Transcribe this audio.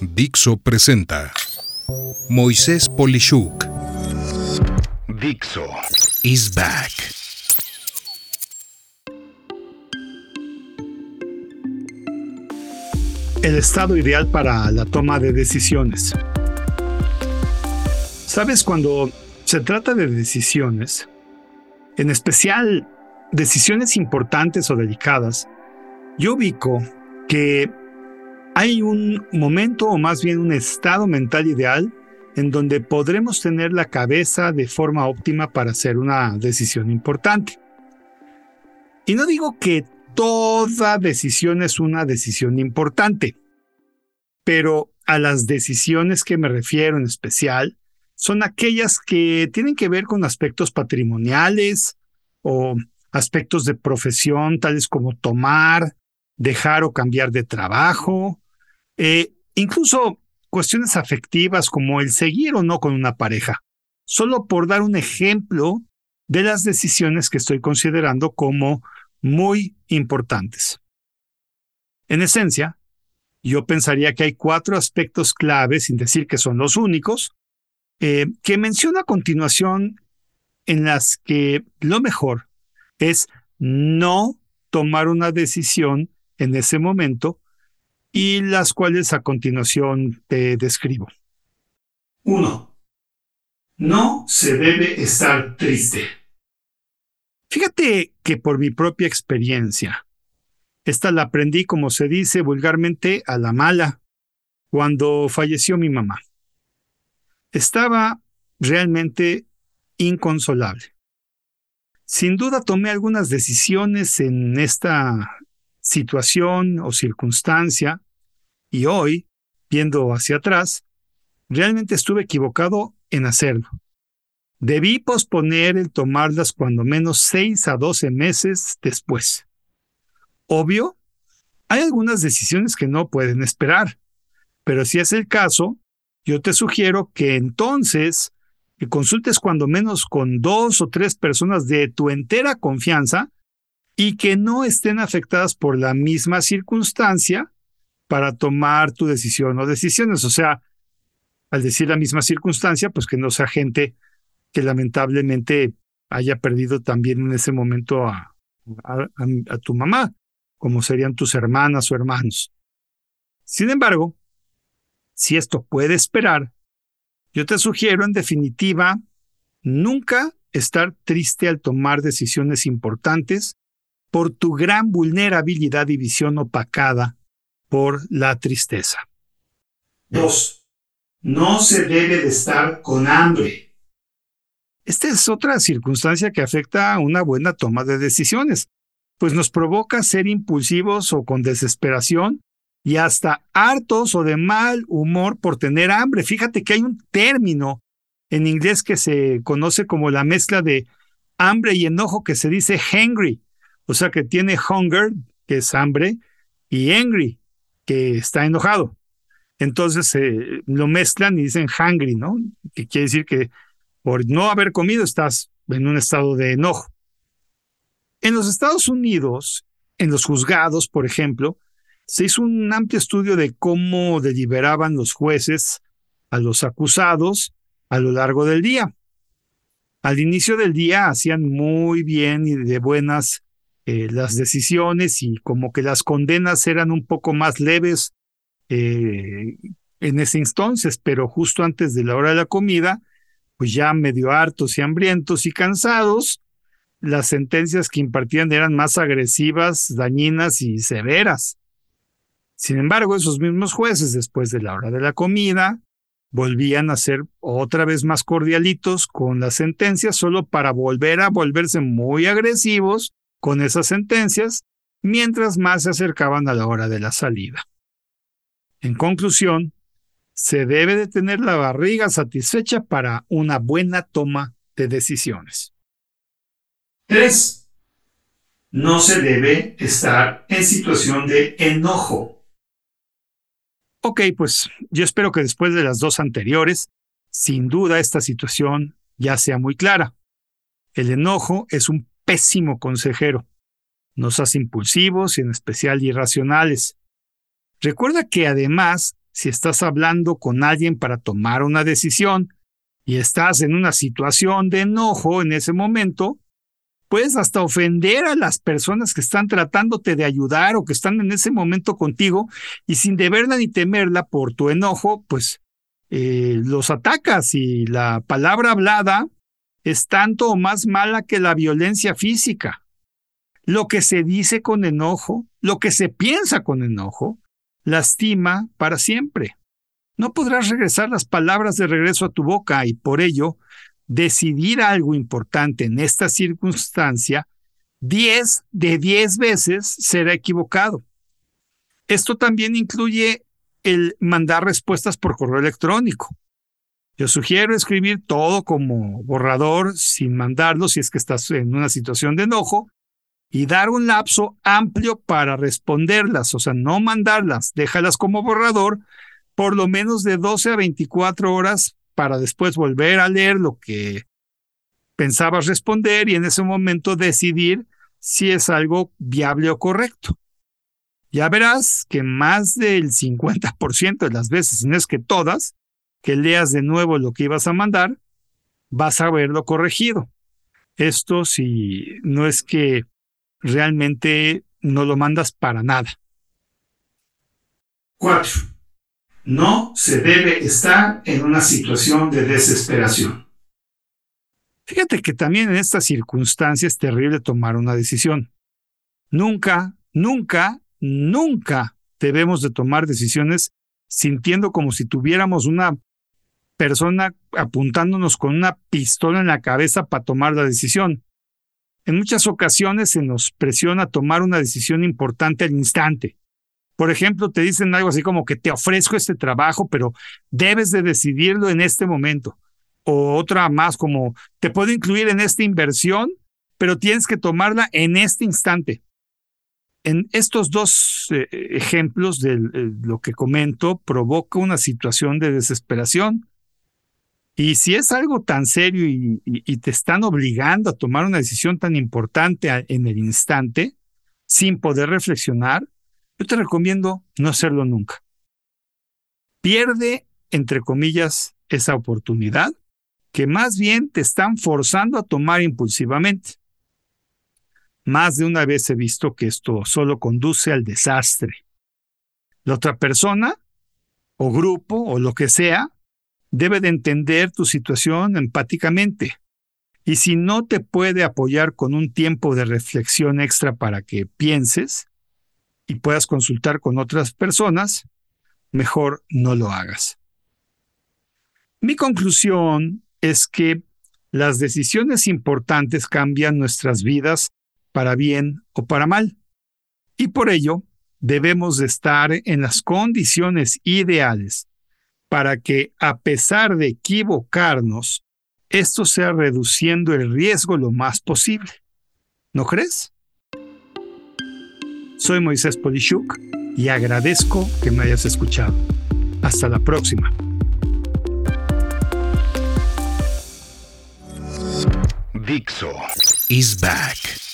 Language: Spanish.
Dixo presenta Moisés Polishuk. Dixo is back. El estado ideal para la toma de decisiones. Sabes, cuando se trata de decisiones, en especial decisiones importantes o delicadas, yo ubico que hay un momento o más bien un estado mental ideal en donde podremos tener la cabeza de forma óptima para hacer una decisión importante. Y no digo que toda decisión es una decisión importante, pero a las decisiones que me refiero en especial son aquellas que tienen que ver con aspectos patrimoniales o aspectos de profesión, tales como tomar, dejar o cambiar de trabajo, eh, incluso cuestiones afectivas como el seguir o no con una pareja, solo por dar un ejemplo de las decisiones que estoy considerando como muy importantes. En esencia, yo pensaría que hay cuatro aspectos claves, sin decir que son los únicos, eh, que menciono a continuación en las que lo mejor es no tomar una decisión en ese momento y las cuales a continuación te describo. 1. No se debe estar triste. Fíjate que por mi propia experiencia, esta la aprendí, como se dice vulgarmente, a la mala, cuando falleció mi mamá. Estaba realmente inconsolable. Sin duda tomé algunas decisiones en esta situación o circunstancia y hoy, viendo hacia atrás, realmente estuve equivocado en hacerlo. Debí posponer el tomarlas cuando menos 6 a 12 meses después. Obvio, hay algunas decisiones que no pueden esperar, pero si es el caso, yo te sugiero que entonces que consultes cuando menos con dos o tres personas de tu entera confianza y que no estén afectadas por la misma circunstancia para tomar tu decisión o decisiones. O sea, al decir la misma circunstancia, pues que no sea gente que lamentablemente haya perdido también en ese momento a, a, tu mamá, como serían tus hermanas o hermanos. Sin embargo, si esto puede esperar, yo te sugiero en definitiva nunca estar triste al tomar decisiones importantes por tu gran vulnerabilidad y visión opacada por la tristeza. 2. No se debe de estar con hambre. Esta es otra circunstancia que afecta a una buena toma de decisiones, pues nos provoca ser impulsivos o con desesperación y hasta hartos o de mal humor por tener hambre. Fíjate que hay un término en inglés que se conoce como la mezcla de hambre y enojo que se dice hangry, o sea que tiene hunger, que es hambre, y angry, que está enojado. Entonces eh, lo mezclan y dicen hungry, ¿no? Que quiere decir que por no haber comido estás en un estado de enojo. En los Estados Unidos, en los juzgados, por ejemplo, se hizo un amplio estudio de cómo deliberaban los jueces a los acusados a lo largo del día. Al inicio del día hacían muy bien y de buenas eh, las decisiones y como que las condenas eran un poco más leves eh, en ese entonces, pero justo antes de la hora de la comida, pues ya medio hartos y hambrientos y cansados, las sentencias que impartían eran más agresivas, dañinas y severas. Sin embargo, esos mismos jueces, después de la hora de la comida, volvían a ser otra vez más cordialitos con las sentencias, solo para volver a volverse muy agresivos con esas sentencias mientras más se acercaban a la hora de la salida. En conclusión, se debe de tener la barriga satisfecha para una buena toma de decisiones. 3. No se debe estar en situación de enojo. Ok, pues yo espero que después de las dos anteriores, sin duda esta situación ya sea muy clara. El enojo es un pésimo consejero. Nos hace impulsivos y en especial irracionales. Recuerda que además si estás hablando con alguien para tomar una decisión y estás en una situación de enojo en ese momento, puedes hasta ofender a las personas que están tratándote de ayudar o que están en ese momento contigo y sin deberla ni temerla por tu enojo, pues eh, los atacas y la palabra hablada es tanto o más mala que la violencia física. Lo que se dice con enojo, lo que se piensa con enojo, lastima para siempre. No podrás regresar las palabras de regreso a tu boca y por ello decidir algo importante en esta circunstancia, 10 de 10 veces será equivocado. Esto también incluye el mandar respuestas por correo electrónico. Yo sugiero escribir todo como borrador sin mandarlo si es que estás en una situación de enojo y dar un lapso amplio para responderlas, o sea, no mandarlas, déjalas como borrador por lo menos de 12 a 24 horas para después volver a leer lo que pensabas responder y en ese momento decidir si es algo viable o correcto. Ya verás que más del 50% de las veces, si no es que todas, que leas de nuevo lo que ibas a mandar, vas a verlo corregido. Esto si no es que realmente no lo mandas para nada. 4. No se debe estar en una situación de desesperación. Fíjate que también en estas circunstancias es terrible tomar una decisión. Nunca, nunca, nunca debemos de tomar decisiones sintiendo como si tuviéramos una persona apuntándonos con una pistola en la cabeza para tomar la decisión. En muchas ocasiones se nos presiona a tomar una decisión importante al instante. Por ejemplo, te dicen algo así como que te ofrezco este trabajo, pero debes de decidirlo en este momento. O otra más como te puedo incluir en esta inversión, pero tienes que tomarla en este instante. En estos dos eh, ejemplos de eh, lo que comento, provoca una situación de desesperación. Y si es algo tan serio y te están obligando a tomar una decisión tan importante en el instante, sin poder reflexionar, yo te recomiendo no hacerlo nunca. Pierde, entre comillas, esa oportunidad que más bien te están forzando a tomar impulsivamente. Más de una vez he visto que esto solo conduce al desastre. La otra persona, o grupo, o lo que sea, debe de entender tu situación empáticamente. Y si no te puede apoyar con un tiempo de reflexión extra para que pienses, y puedas consultar con otras personas, mejor no lo hagas. Mi conclusión es que las decisiones importantes cambian nuestras vidas para bien o para mal. Y por ello, debemos de estar en las condiciones ideales para que, a pesar de equivocarnos, esto sea reduciendo el riesgo lo más posible. ¿No crees? Soy Moisés Polishuk y agradezco que me hayas escuchado. Hasta la próxima. Dixo is back.